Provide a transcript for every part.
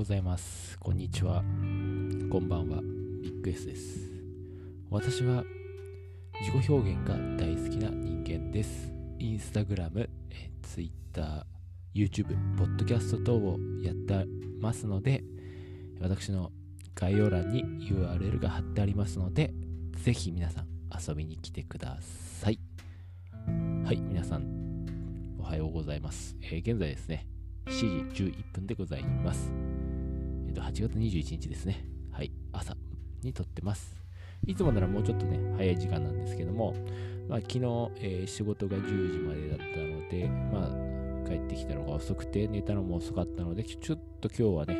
ございます。こんにちは。こんばんは。ビッグ S です。私は自己表現が大好きな人間です。インスタグラム、え Twitter、YouTube、ポッドキャスト等をやってますので、私の概要欄に URL が貼ってありますので、ぜひ皆さん遊びに来てください。はい、皆さん、おはようございます。えー、現在ですね、7時11分でございます。えっ、と、8月21日ですね。はい、朝に撮ってます。いつもならもうちょっとね、早い時間なんですけども、まあ、昨日、えー、仕事が10時までだったので、まあ、帰ってきたのが遅くて、寝たのも遅かったので、ちょっと今日はね、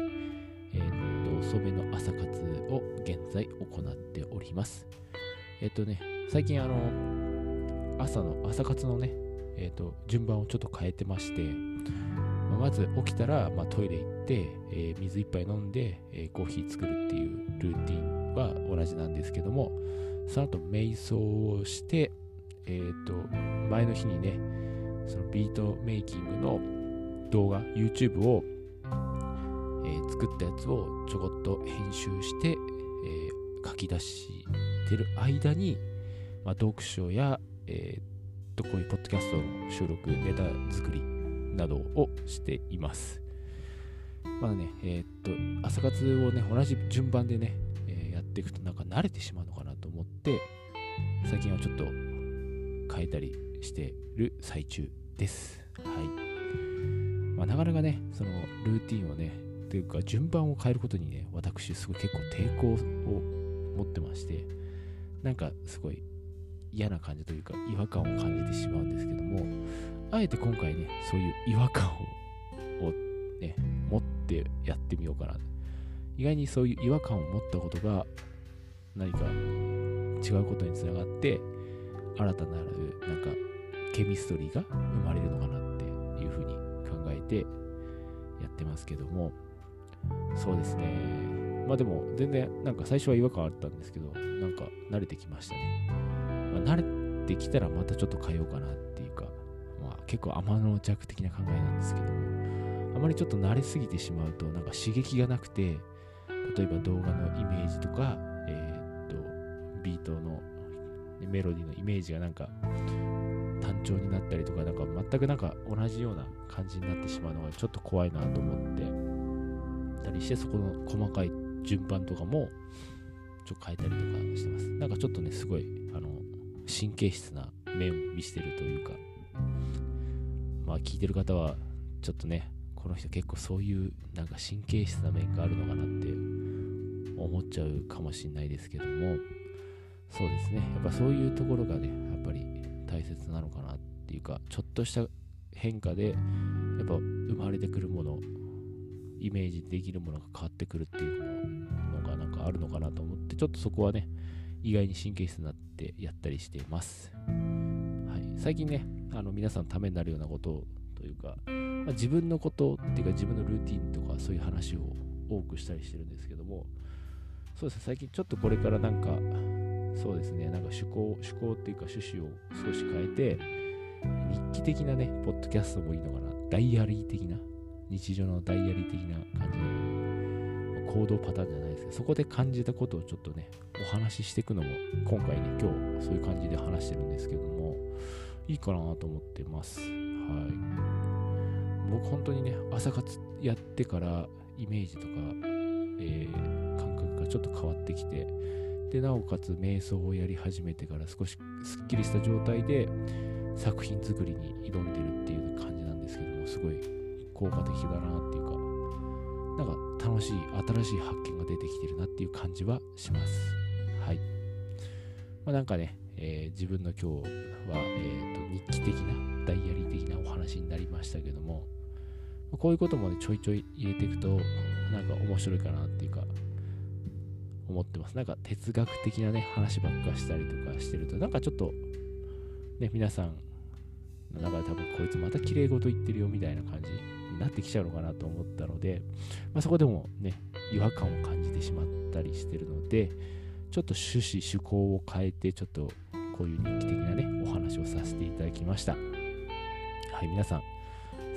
えっ、と、遅めの朝活を現在行っております。えっ、とね、最近あの、朝の、朝活のね、えっ、と、順番をちょっと変えてまして、ま、ず起きたら、まあ、トイレ行って、え水一杯飲んで、えコーヒー作るっていうルーティンは同じなんですけども、その後、瞑想をして、えっ、と、前の日にね、そのビートメイキングの動画、YouTube をー、作ったやつをちょこっと編集して、えー、書き出してる間に、まあ、読書や、えー、とこういうポッドキャストの収録、ネタ作りなどをしています。まだね、えー、っと、朝活をね、同じ順番でね、えー、やっていくとなんか慣れてしまうのかなと思って、最近はちょっと変えたりしてる最中です。はい。まあ、なかなかね、そのルーティンをね、というか順番を変えることにね私すごい結構抵抗を持ってましてなんかすごい嫌な感じというか違和感を感じてしまうんですけどもあえて今回ねそういう違和感ををね持ってやってみようかな意外にそういう違和感を持ったことが何か違うことにつながって新たなるなんかケミストリーが生まれるのかなっていうふうに考えてやってますけどもそうですね。まあでも、全然、なんか最初は違和感あったんですけど、なんか慣れてきましたね。まあ、慣れてきたらまたちょっと変えようかなって、結構天の弱的な考えなんですけども、あまりちょっと慣れすぎてしまうと、なんか刺激がなくて、例えば動画のイメージとか、えー、っと、ビートのメロディーのイメージがなんか単調になったりとか、なんか全くなんか同じような感じになってしまうのがちょっと怖いなと思って、たりしてそこの細かい順番とかもちょっと変えたりとかしてます。なんかちょっとねすごいあの神経質な面を見せてるというかまあ聞いてる方はちょっとねこの人結構そういうなんか神経質な面があるのかなって思っちゃうかもしれないですけどもそうですね。やっぱそういうところがねやっぱり大切なのかなっていうかちょっとした変化でやっぱ生まれてくるものイメージできるものが変わってくるっていうのがなんかあるのかなと思ってちょっとそこはね意外に神経質になってやったりしています、はい、最近ねあの皆さんのためになるようなことというか、まあ、自分のことっていうか自分のルーティンとかそういう話を多くしたりしてるんですけどもそうですね最近ちょっとこれからなんかそうですねなんか趣向趣向っていうか趣旨を少し変えて日記的なねポッドキャストもいいのかなダイアリー的な日常のダイアリー的な感じの行動パターンじゃないですけど、そこで感じたことをちょっとね、お話ししていくのも、今回ね、今日そういう感じで話してるんですけども、いいかなと思ってます。はい。僕本当にね、朝活やってからイメージとか、えー、感覚がちょっと変わってきて、で、なおかつ瞑想をやり始めてから少しすっきりした状態で作品作りに挑んでるっていう感じなんですけども、すごい効果的だなっていうか、なんか楽しい、新しい発見が出てきてるなっていう感じはします。はい。まあ、なんかね、えー、自分の今日は、えーと、日記的な、ダイアリー的なお話になりましたけども、こういうこともね、ちょいちょい入れていくと、なんか面白いかなっていうか、思ってます。なんか哲学的なね、話ばっかしたりとかしてると、なんかちょっと、ね、皆さんの中で多分こいつまた綺麗事言ってるよみたいな感じになってきちゃうのかなと思ったので、まあ、そこでもね、違和感を感じてしまったりしてるので、ちょっと趣旨、趣向を変えて、ちょっとこういう日記的なね、お話をさせていただきました。はい、皆さん、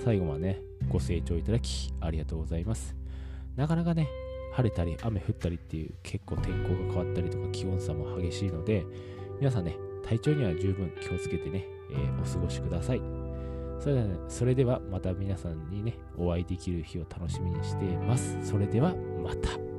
最後までね、ご清聴いただきありがとうございます。なかなかね、晴れたり雨降ったりっていう結構天候が変わったりとか気温差も激しいので、皆さんね、体調には十分気をつけてね、えー、お過ごしください。それでは、ね、それではまた皆さんにね、お会いできる日を楽しみにしています。それではまた。